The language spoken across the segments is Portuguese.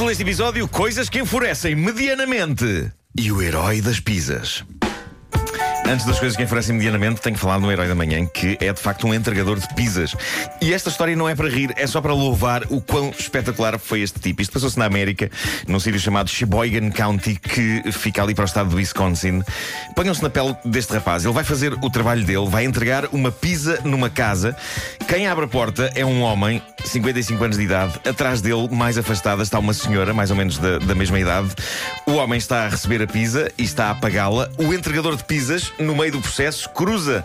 Título deste episódio: Coisas que enfurecem medianamente. E o herói das pizzas. Antes das coisas que enfurecem medianamente, tenho que falar no Herói da Manhã, que é de facto um entregador de pizzas. E esta história não é para rir, é só para louvar o quão espetacular foi este tipo. Isto passou-se na América, num sítio chamado Sheboygan County, que fica ali para o estado do Wisconsin. Ponham-se na pele deste rapaz. Ele vai fazer o trabalho dele, vai entregar uma pizza numa casa. Quem abre a porta é um homem, 55 anos de idade. Atrás dele, mais afastada, está uma senhora, mais ou menos da, da mesma idade. O homem está a receber a pizza e está a pagá-la. O entregador de pizzas no meio do processo, cruza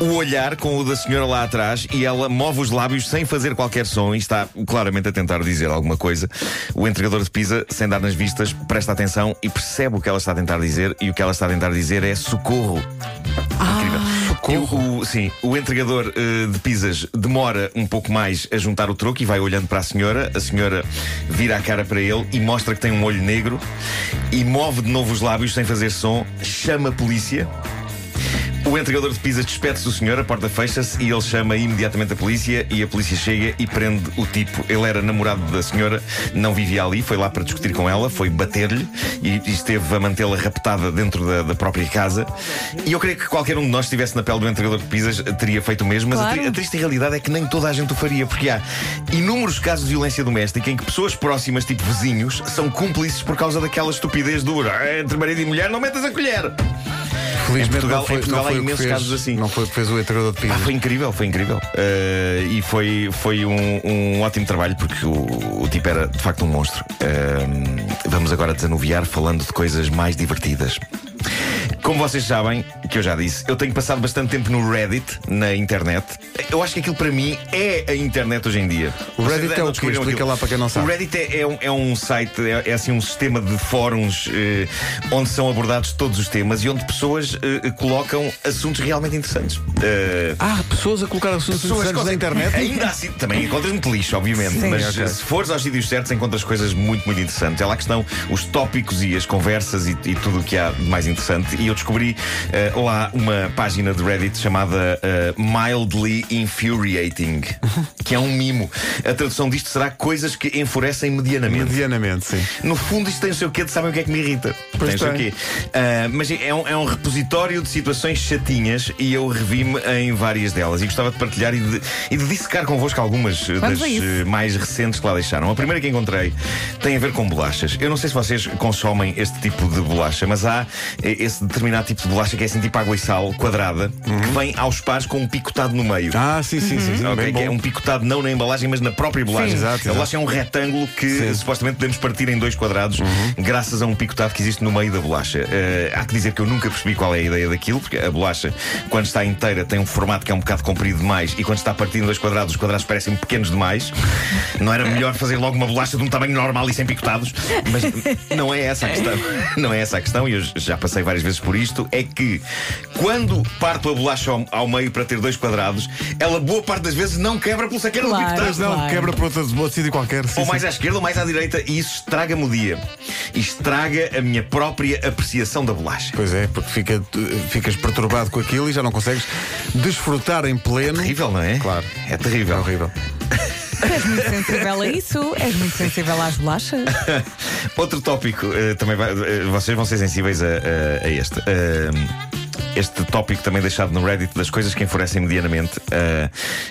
o olhar com o da senhora lá atrás e ela move os lábios sem fazer qualquer som e está claramente a tentar dizer alguma coisa. O entregador de pizza, sem dar nas vistas, presta atenção e percebe o que ela está a tentar dizer e o que ela está a tentar dizer é socorro. Incrível. O, o- sim, o entregador eh, de pizzas demora um pouco mais a juntar o troco e vai olhando para a senhora. A senhora vira a cara para ele e mostra que tem um olho negro e move de novo os lábios sem fazer som, chama a polícia. O entregador de pizzas despede-se do senhor, a porta fecha-se e ele chama imediatamente a polícia e a polícia chega e prende o tipo. Ele era namorado da senhora, não vivia ali, foi lá para discutir com ela, foi bater-lhe e, e esteve a mantê-la raptada dentro da, da própria casa. E eu creio que qualquer um de nós, se estivesse na pele do entregador de pizzas, teria feito o mesmo, mas a, tri- Claro. a triste realidade é que nem toda a gente o faria, porque há inúmeros casos de violência doméstica em que pessoas próximas, tipo vizinhos, são cúmplices por causa daquela estupidez do "Ah, entre marido e mulher, não metas a colher. Felizmente Portugal- não foi, em Portugal não há foi que imensos fez, casos assim. Não foi o que fez o entregador de Ah, pizzas. foi incrível, foi incrível. Eh, e foi, foi um, um ótimo trabalho porque o, o tipo era de facto um monstro. Eh, vamos agora desanuviar falando de coisas mais divertidas. Como vocês sabem, que eu já disse, eu tenho passado bastante tempo no Reddit, na internet. Eu acho que aquilo para mim é a internet hoje em dia. O Vocês Reddit é não o descobriram Explica aquilo? lá para quem não sabe. O Reddit é, é um, é um site, é, é assim um sistema de fóruns eh, onde são abordados todos os temas e onde pessoas eh, colocam assuntos realmente interessantes. Eh, Ah, pessoas a colocar assuntos Pessoas interessantes na internet. Ainda assim, também encontras muito lixo, obviamente. Sim. mas Ok. se fores aos sítios certos, encontras coisas muito, muito interessantes. É lá que estão os tópicos e as conversas e, e tudo o que há de mais interessante. E eu descobri eh, lá uma página de Reddit chamada eh, Mildly Infuriating, que é um mimo. A tradução disto será coisas que enfurecem medianamente. Medianamente, sim. No fundo, isto tem o seu quê de sabem o que é que me irrita. Pois tem o seu quê. Ah, mas é um, é um repositório de situações chatinhas e eu revi-me em várias delas. E gostava de partilhar e de, e de dissecar convosco algumas eh, das mais recentes que lá deixaram. A primeira que encontrei tem a ver com bolachas. Eu não sei se vocês consomem este tipo de bolacha, mas há esse determinado tipo de bolacha que é assim tipo água e sal, quadrada, que vem aos pares com um picotado no meio. Uhum. Ah, sim, sim, sim. sim. Ok, Bem que é um picotado não na embalagem, mas na própria bolacha. Sim. Exato, A bolacha é um retângulo que Sim. supostamente podemos partir em dois quadrados Uhum. graças a um picotado que existe no meio da bolacha. Eh, há que dizer que eu nunca percebi qual é a ideia daquilo, porque a bolacha, quando está inteira, tem um formato que é um bocado comprido demais e quando está partido em dois quadrados, os quadrados parecem pequenos demais. Não era melhor fazer logo uma bolacha de um tamanho normal e sem picotados? Mas não é essa a questão. Não é essa a questão, e eu já passei várias vezes por isto. É que quando parto a bolacha ao, ao meio para ter dois quadrados, ela boa parte das vezes não quebra pelo saqueiro do Claro. picotado. Mas não, Claro. quebra para outro, outro sítio qualquer. sim, Ou sim. mais à esquerda ou mais à direita, e isso estraga-me o dia. E estraga a minha própria apreciação da bolacha. Pois é, porque fica, ficas perturbado com aquilo e já não consegues desfrutar em pleno. Terrível, não é? Claro. É É terrível. Horrível. És muito sensível a isso? És muito sensível às bolachas? Outro tópico, eh, também vai- eh, vocês vão ser sensíveis a, a- a este. Eh, este tópico também deixado no Reddit das coisas que enfurecem medianamente.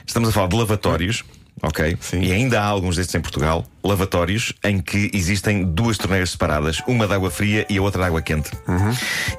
Estamos a falar de lavatórios. Ok? Sim. E ainda há alguns destes em Portugal, lavatórios em que existem duas torneiras separadas, uma de água fria e a outra de água quente.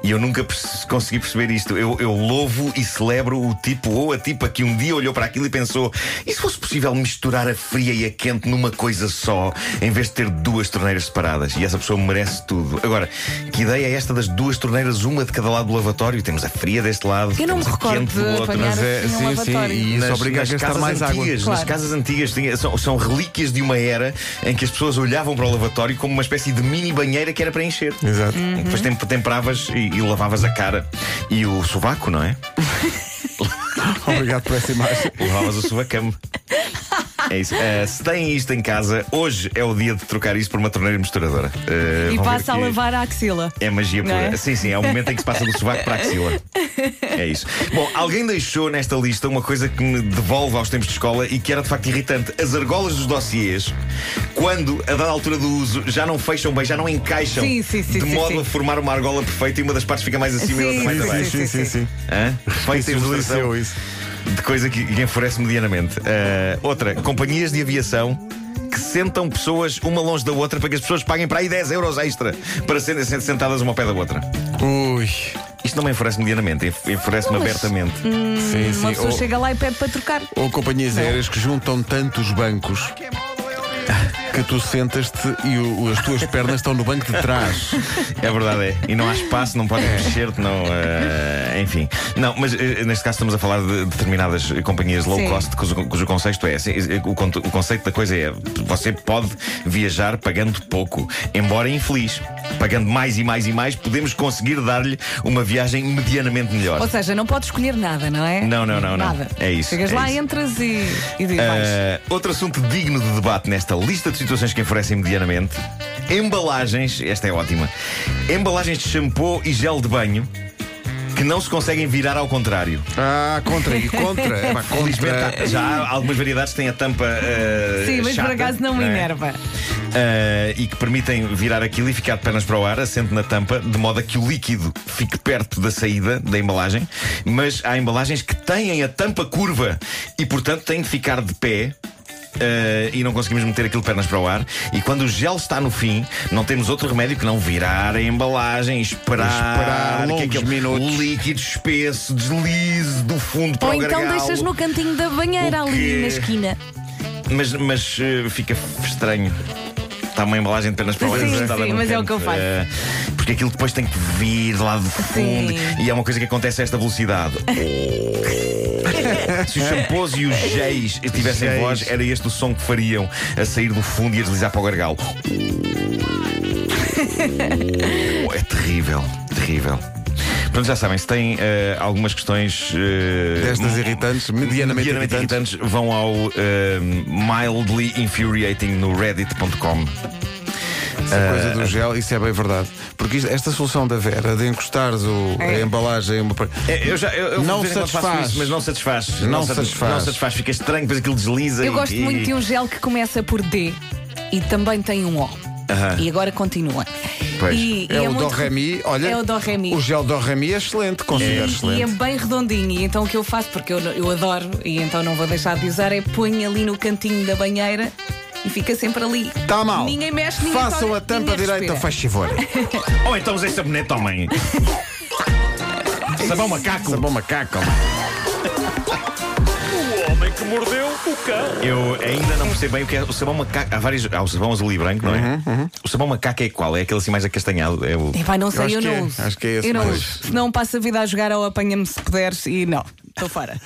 E eu nunca perce- consegui perceber isto. Eu, eu louvo e celebro o tipo ou a tipa que um dia olhou para aquilo e pensou: e se fosse possível misturar a fria e a quente numa coisa só, em vez de ter duas torneiras separadas? E essa pessoa merece tudo. Agora, que ideia é esta das duas torneiras, uma de cada lado do lavatório? Temos a fria deste lado, Eu não me temos a recordo quente do de outro. Mas é, assim um sim, sim, lavatório. e isso Nas- obriga a gastar mais água. antigas, Claro. Nas casas antigas tinha- são, são relíquias de uma era em que as pessoas olhavam para o lavatório como uma espécie de mini banheira que era para encher. Exato. Uhum. Depois tem- temperavas e, e lavavas a cara e o sovaco, não é? Obrigado por essa imagem. Lavavas o sovacame. É isso. Uh, se têm isto em casa, hoje é o dia de trocar isto por uma torneira misturadora. Uh, E passa a lavar a axila. É magia pura. é? Sim, sim, é o momento em que se passa do sovaco para a axila. É isso. Bom, alguém deixou nesta lista uma coisa que me devolve aos tempos de escola e que era de facto irritante. As argolas dos dossiês, quando, a dada altura do uso, já não fecham bem, já não encaixam. Sim, sim, sim, de sim, modo sim. a formar uma argola perfeita e uma das partes fica mais acima e a outra Sim, mais sim, abaixo. Sim, sim, sim, sim. Hã? Feita Isso ilustração isso. De coisa que, que enfurece medianamente. Ah, outra, companhias de aviação que sentam pessoas uma longe da outra para que as pessoas paguem para aí 10 euros extra para serem sentadas uma ao pé da outra. Ui. Isto não me enfurece medianamente, enf- enfurece-me abertamente. Sim, sim. Uma pessoa Ou, chega lá e pede para trocar. ou companhias aéreas que juntam tantos bancos que tu sentas-te e o- as tuas pernas estão no banco de trás. É verdade, é. E não há espaço, não podes mexer-te, não. ah, enfim. Não, mas eh, neste caso estamos a falar de determinadas companhias low Sim. cost cujo, cujo conceito é. assim, O, con- o conceito da coisa é: você pode viajar pagando pouco, embora infeliz. Pagando mais e mais e mais, podemos conseguir dar-lhe uma viagem medianamente melhor. Ou seja, não podes escolher nada, não é? Não, não, não, não. Nada. É isso, Chegas é lá, isso. entras e, e diz vais. Ah, outro assunto digno de debate nesta lista de situações que enfurecem medianamente: embalagens, esta é ótima, embalagens de shampoo e gel de banho que não se conseguem virar ao contrário. Ah, contra e contra. É, Felizmente já há algumas variedades que têm a tampa. ah, Sim, mas chata, por acaso não me é? enerva. Ah, e que permitem virar aquilo e ficar de pernas para o ar, assente na tampa, de modo a que o líquido fique perto da saída da embalagem. Mas há embalagens que têm a tampa curva e, portanto, têm de ficar de pé. Ah, e não conseguimos meter aquilo de pernas para o ar. E quando o gel está no fim, não temos outro remédio que não virar a embalagem e esperar, Esperar que longos aquele minutos. líquido espesso deslize do fundo para Ou o então gargalo. deixas no cantinho da banheira ali na esquina. Mas, mas eh, fica estranho. Está uma embalagem de pernas para o ar Sim, sim, mas é o canto. que eu faço. Eh, porque aquilo depois tem que vir lá do fundo Sim. e é uma coisa que acontece a esta velocidade. Se os shampoos e os géis tivessem Géis. voz, era este o som que fariam a sair do fundo e a deslizar para o gargalo. é terrível, terrível. Portanto, já sabem, se têm eh, algumas questões eh, Destas irritantes, medianamente, irritantes. irritantes, vão ao eh, mildly infuriating no reddit.com. Essa coisa do gel, isso é bem verdade. Porque isto- esta solução da Vera de encostares o, É. a embalagem. Uma... par- É, Eu já eu, eu Não de vez em quando faço satisfaz. isso, mas não satisfaz. Não sati- satisfaz. Não satisfaz, fica estranho, depois aquilo desliza. Eu e- gosto e- muito de um gel que começa por D e também tem um O. E agora continua. Pois. E, É, e o muito- do Remi, olha. É o do Remi. O gel do Remi é excelente, considero E é excelente. bem redondinho, e então o que eu faço, porque eu, eu adoro e então não vou deixar de usar, é ponho ali no cantinho da banheira e fica sempre ali. Está Tá mal. Ninguém mexe, ninguém Façam a tampa direita, respira. faz favor. Ou então usei sabonete, homem. Sabão macaco. Sabão macaco. O homem que mordeu o cão. Eu ainda não percebo bem o que é o sabão macaco. Há vários. Há o sabão azul e branco, não é? Uhum, O sabão macaco é qual? É aquele assim mais acastanhado. É o... Epá, não sei, acho eu, que não é, uso. acho que é esse eu não mais. uso. Se não passo a vida a jogar ou apanha-me se puderes e não. Estou fora.